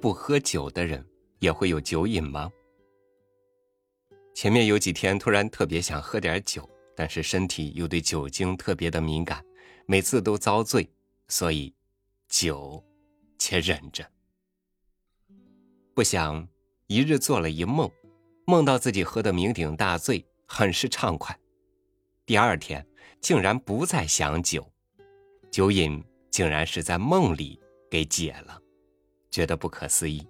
不喝酒的人也会有酒瘾吗？前面有几天突然特别想喝点酒，但是身体又对酒精特别的敏感，每次都遭罪，所以酒且忍着。不想一日做了一梦，梦到自己喝得酩酊大醉，很是畅快。第二天竟然不再想酒，酒瘾竟然是在梦里给解了，觉得不可思议。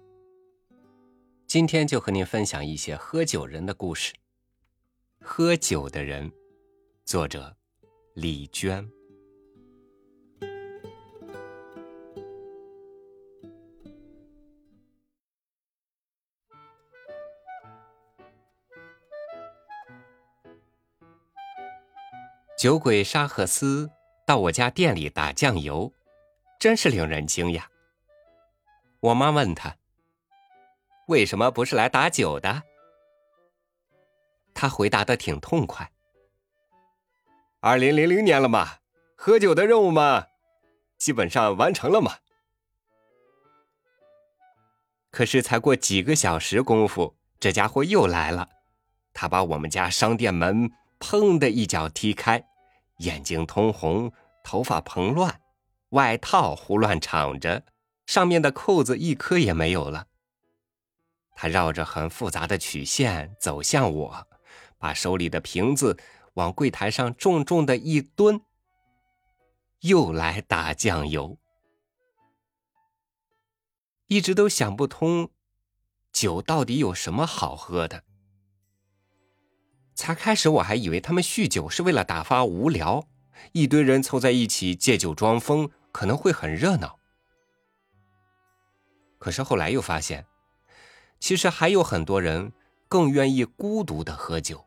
今天就和您分享一些喝酒人的故事。喝酒的人，作者李娟。酒鬼沙赫斯到我家店里打酱油，真是令人惊讶。我妈问他：“为什么不是来打酒的？”他回答的挺痛快：“二零零零年了嘛，喝酒的任务嘛，基本上完成了嘛。”可是才过几个小时功夫，这家伙又来了，他把我们家商店门。砰的一脚踢开，眼睛通红，头发蓬乱，外套胡乱敞着，上面的扣子一颗也没有了。他绕着很复杂的曲线走向我，把手里的瓶子往柜台上重重的一蹲，又来打酱油。一直都想不通，酒到底有什么好喝的。才开始我还以为他们酗酒是为了打发无聊，一堆人凑在一起借酒装疯，可能会很热闹。可是后来又发现，其实还有很多人更愿意孤独的喝酒。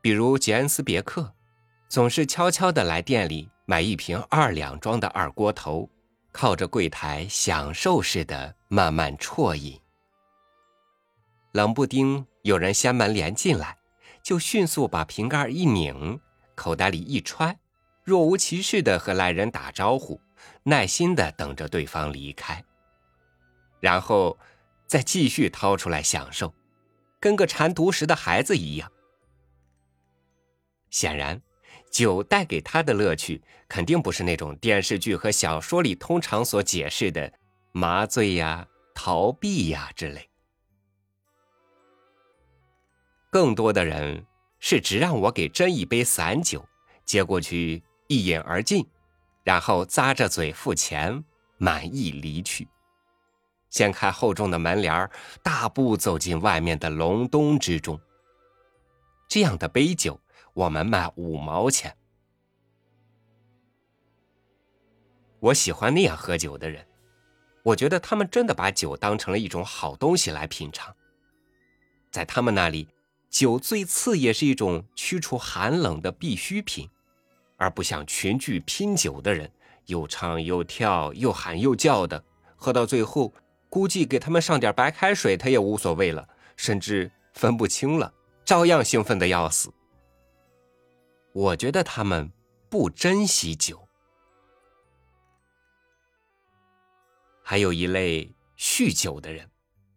比如杰恩斯别克，总是悄悄的来店里买一瓶二两装的二锅头，靠着柜台享受似的慢慢啜饮。冷不丁。有人掀门帘进来，就迅速把瓶盖一拧，口袋里一揣，若无其事的和来人打招呼，耐心的等着对方离开，然后再继续掏出来享受，跟个馋独食的孩子一样。显然，酒带给他的乐趣，肯定不是那种电视剧和小说里通常所解释的麻醉呀、逃避呀之类。更多的人是只让我给斟一杯散酒，接过去一饮而尽，然后咂着嘴付钱，满意离去。掀开厚重的门帘大步走进外面的隆冬之中。这样的杯酒，我们卖五毛钱。我喜欢那样喝酒的人，我觉得他们真的把酒当成了一种好东西来品尝，在他们那里。酒最次也是一种驱除寒冷的必需品，而不像群聚拼酒的人，又唱又跳，又喊又叫的，喝到最后，估计给他们上点白开水，他也无所谓了，甚至分不清了，照样兴奋的要死。我觉得他们不珍惜酒。还有一类酗酒的人，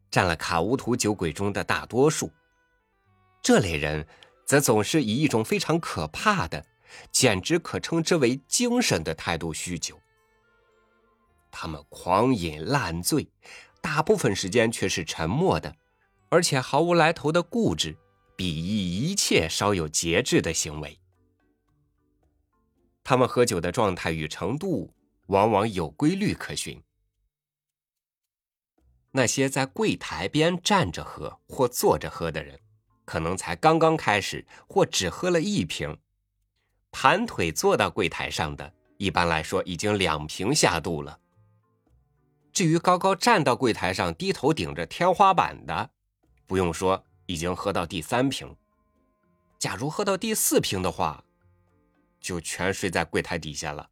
占了卡乌图酒鬼中的大多数。这类人，则总是以一种非常可怕的，简直可称之为精神的态度酗酒。他们狂饮烂醉，大部分时间却是沉默的，而且毫无来头的固执，鄙夷一切稍有节制的行为。他们喝酒的状态与程度，往往有规律可循。那些在柜台边站着喝或坐着喝的人。可能才刚刚开始，或只喝了一瓶，盘腿坐到柜台上的，一般来说已经两瓶下肚了。至于高高站到柜台上，低头顶着天花板的，不用说，已经喝到第三瓶。假如喝到第四瓶的话，就全睡在柜台底下了。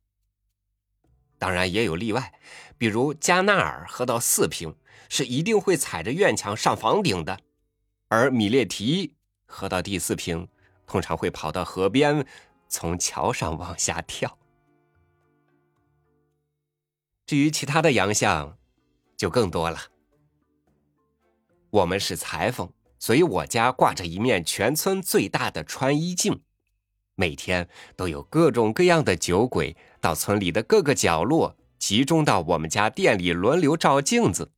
当然也有例外，比如加纳尔喝到四瓶，是一定会踩着院墙上房顶的。而米列提喝到第四瓶，通常会跑到河边，从桥上往下跳。至于其他的洋相，就更多了。我们是裁缝，所以我家挂着一面全村最大的穿衣镜，每天都有各种各样的酒鬼到村里的各个角落，集中到我们家店里轮流照镜子，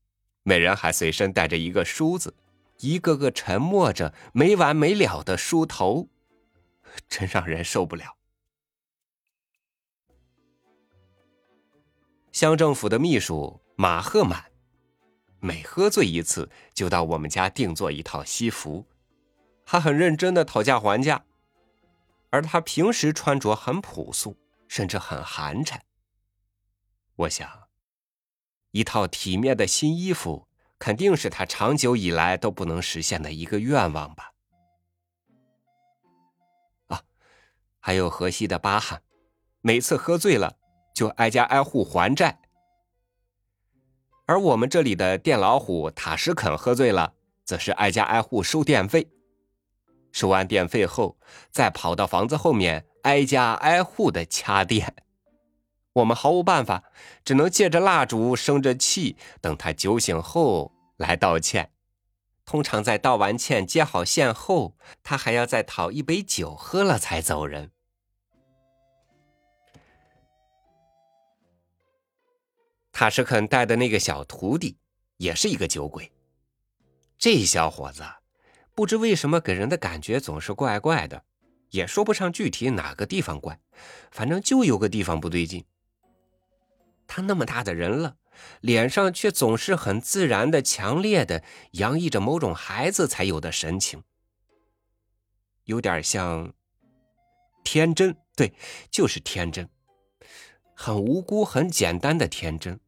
每人还随身带着一个梳子，一个个沉默着没完没了的梳头，真让人受不了。乡政府的秘书马赫满，每喝醉一次就到我们家定做一套西服，他很认真的讨价还价，而他平时穿着很朴素，甚至很寒碜。我想，一套体面的新衣服肯定是他长久以来都不能实现的一个愿望吧。还有河西的巴汉，每次喝醉了。就挨家挨户还债，而我们这里的电老虎塔什肯喝醉了，则是挨家挨户收电费，收完电费后，再跑到房子后面挨家挨户的掐电。我们毫无办法，只能借着蜡烛生着气，等他酒醒后来道歉。通常在道完歉接好线后，他还要再讨一杯酒喝了才走人。塔什肯带的那个小徒弟也是一个酒鬼。这小伙子不知为什么给人的感觉总是怪怪的，也说不上具体哪个地方怪，反正就有个地方不对劲。他那么大的人了，脸上却总是很自然的、强烈的洋溢着某种孩子才有的神情，有点像天真，对，就是天真，很无辜、很简单的天真。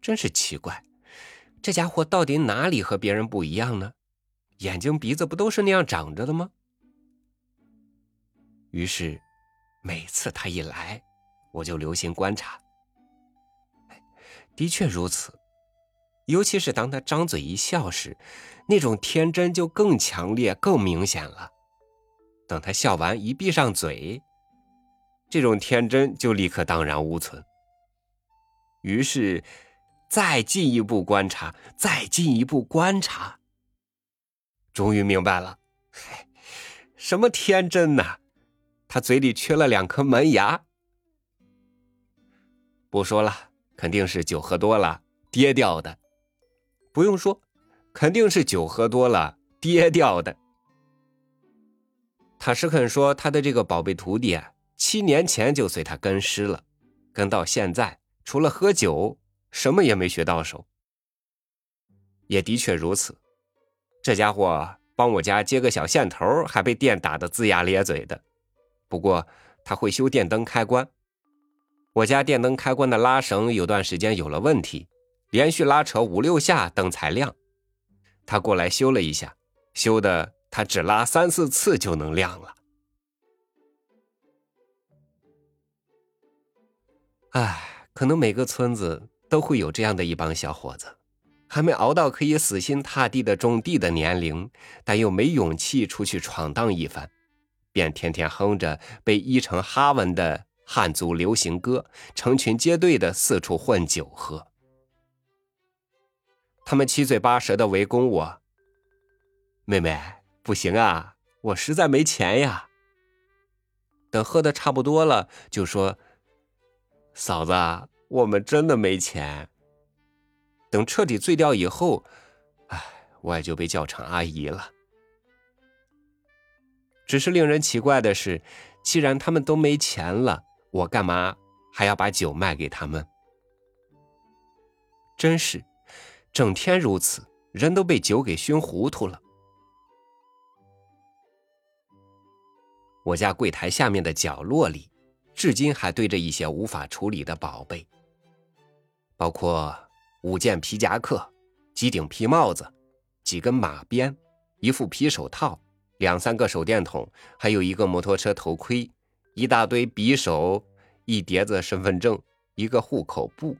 真是奇怪，这家伙到底哪里和别人不一样呢？眼睛鼻子不都是那样长着的吗？于是，每次他一来，我就留心观察。的确如此，尤其是当他张嘴一笑时，那种天真就更强烈、更明显了。等他笑完一闭上嘴，这种天真就立刻荡然无存。于是。再进一步观察，再进一步观察，终于明白了，什么天真呐？他嘴里缺了两颗门牙。不说了，肯定是酒喝多了跌掉的。不用说，肯定是酒喝多了跌掉的。塔什肯说，他的这个宝贝徒弟啊，七年前就随他跟师了，跟到现在，除了喝酒。什么也没学到手，也的确如此。这家伙帮我家接个小线头，还被电打得龇牙咧嘴的。不过他会修电灯开关，我家电灯开关的拉绳有段时间有了问题，连续拉扯五六下灯才亮。他过来修了一下，修的他只拉三四次就能亮了。唉，可能每个村子。都会有这样的一帮小伙子，还没熬到可以死心塌地的种地的年龄，但又没勇气出去闯荡一番，便天天哼着被译成哈文的汉族流行歌，成群结队的四处混酒喝。他们七嘴八舌的围攻我。妹妹，不行啊，我实在没钱呀。等喝的差不多了，就说：“嫂子。”我们真的没钱。等彻底醉掉以后，唉，我也就被叫成阿姨了。只是令人奇怪的是，既然他们都没钱了，我干嘛还要把酒卖给他们？真是，整天如此，人都被酒给熏糊涂了。我家柜台下面的角落里，至今还堆着一些无法处理的宝贝。包括五件皮夹克、几顶皮帽子、几根马鞭、一副皮手套、两三个手电筒，还有一个摩托车头盔、一大堆匕首、一叠子身份证、一个户口簿、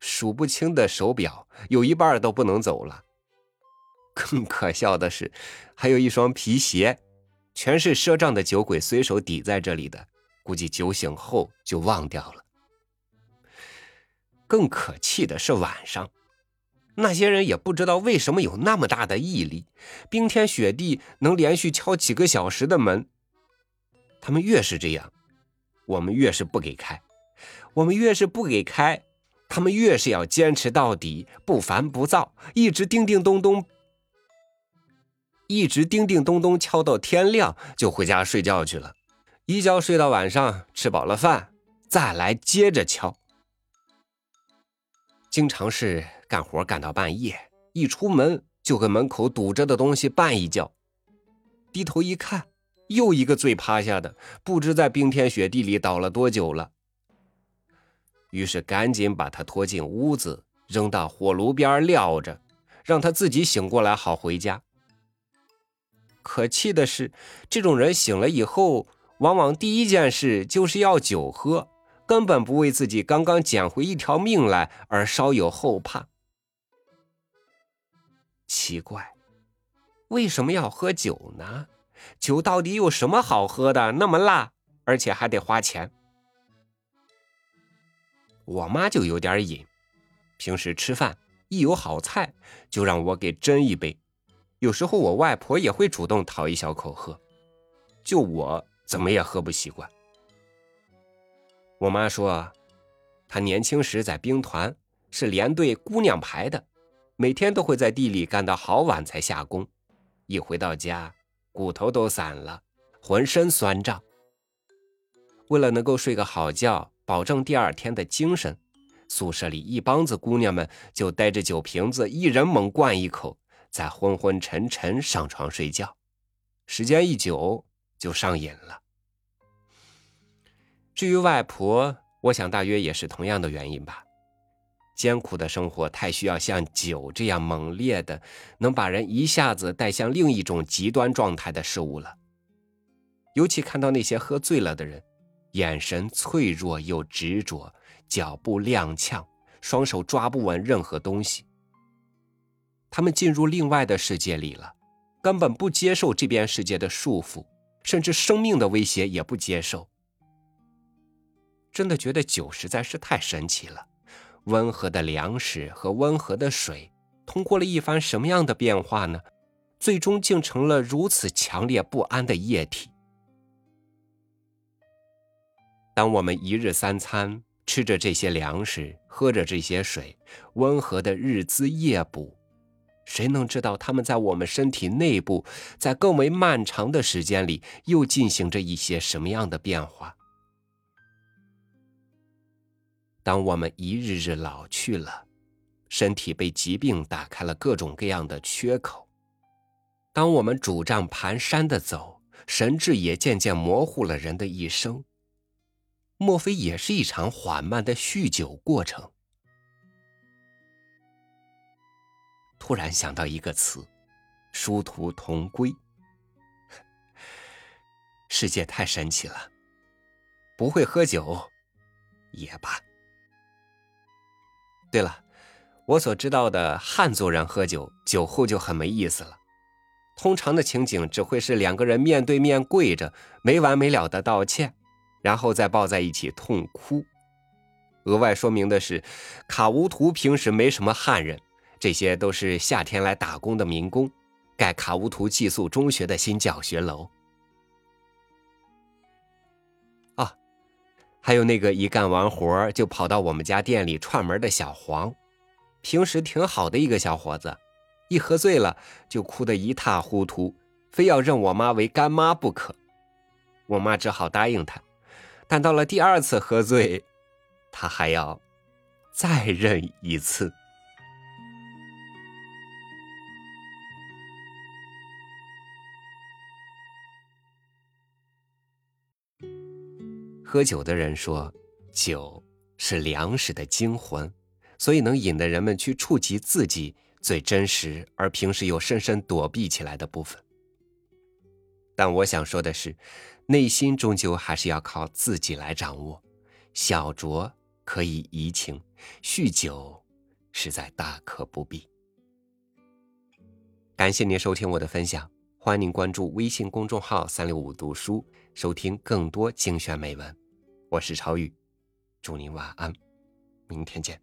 数不清的手表，有一半都不能走了。更可笑的是，还有一双皮鞋，全是赊账的酒鬼随手抵在这里的，估计酒醒后就忘掉了。更可气的是晚上，那些人也不知道为什么有那么大的毅力，冰天雪地能连续敲几个小时的门。他们越是这样，我们越是不给开；我们越是不给开，他们越是要坚持到底，不烦不躁，一直叮叮咚咚，一直叮叮咚咚敲到天亮，就回家睡觉去了。一觉睡到晚上，吃饱了饭，再来接着敲。经常是干活干到半夜，一出门就跟门口堵着的东西绊一跤，低头一看，又一个醉趴下的，不知在冰天雪地里倒了多久了。于是赶紧把他拖进屋子，扔到火炉边撂着，让他自己醒过来好回家。可气的是，这种人醒了以后，往往第一件事就是要酒喝。根本不为自己刚刚捡回一条命来而稍有后怕。奇怪，为什么要喝酒呢？酒到底有什么好喝的？那么辣，而且还得花钱。我妈就有点瘾，平时吃饭一有好菜就让我给斟一杯，有时候我外婆也会主动讨一小口喝，就我怎么也喝不习惯。我妈说，她年轻时在兵团是连队姑娘排的，每天都会在地里干到好晚才下工，一回到家骨头都散了，浑身酸胀。为了能够睡个好觉，保证第二天的精神，宿舍里一帮子姑娘们就带着酒瓶子，一人猛灌一口，再昏昏沉沉上床睡觉，时间一久就上瘾了。至于外婆，我想大约也是同样的原因吧。艰苦的生活太需要像酒这样猛烈的，能把人一下子带向另一种极端状态的事物了。尤其看到那些喝醉了的人，眼神脆弱又执着，脚步踉跄，双手抓不稳任何东西。他们进入另外的世界里了，根本不接受这边世界的束缚，甚至生命的威胁也不接受。真的觉得酒实在是太神奇了，温和的粮食和温和的水，通过了一番什么样的变化呢？最终竟成了如此强烈不安的液体。当我们一日三餐吃着这些粮食，喝着这些水，温和的日滋夜补，谁能知道他们在我们身体内部，在更为漫长的时间里，又进行着一些什么样的变化？当我们一日日老去了，身体被疾病打开了各种各样的缺口；当我们拄杖蹒跚的走，神智也渐渐模糊了人的一生，莫非也是一场缓慢的酗酒过程？突然想到一个词：殊途同归。世界太神奇了，不会喝酒也罢。对了，我所知道的汉族人喝酒，酒后就很没意思了。通常的情景只会是两个人面对面跪着，没完没了的道歉，然后再抱在一起痛哭。额外说明的是，卡乌图平时没什么汉人，这些都是夏天来打工的民工，盖卡乌图寄宿中学的新教学楼。还有那个一干完活就跑到我们家店里串门的小黄，平时挺好的一个小伙子，一喝醉了就哭得一塌糊涂，非要认我妈为干妈不可。我妈只好答应他，但到了第二次喝醉，他还要再认一次。喝酒的人说，酒是粮食的精魂，所以能引得人们去触及自己最真实而平时又深深躲避起来的部分。但我想说的是，内心终究还是要靠自己来掌握。小酌可以怡情，酗酒实在大可不必。感谢您收听我的分享，欢迎您关注微信公众号“三六五读书”，收听更多精选美文。我是超宇，祝您晚安，明天见。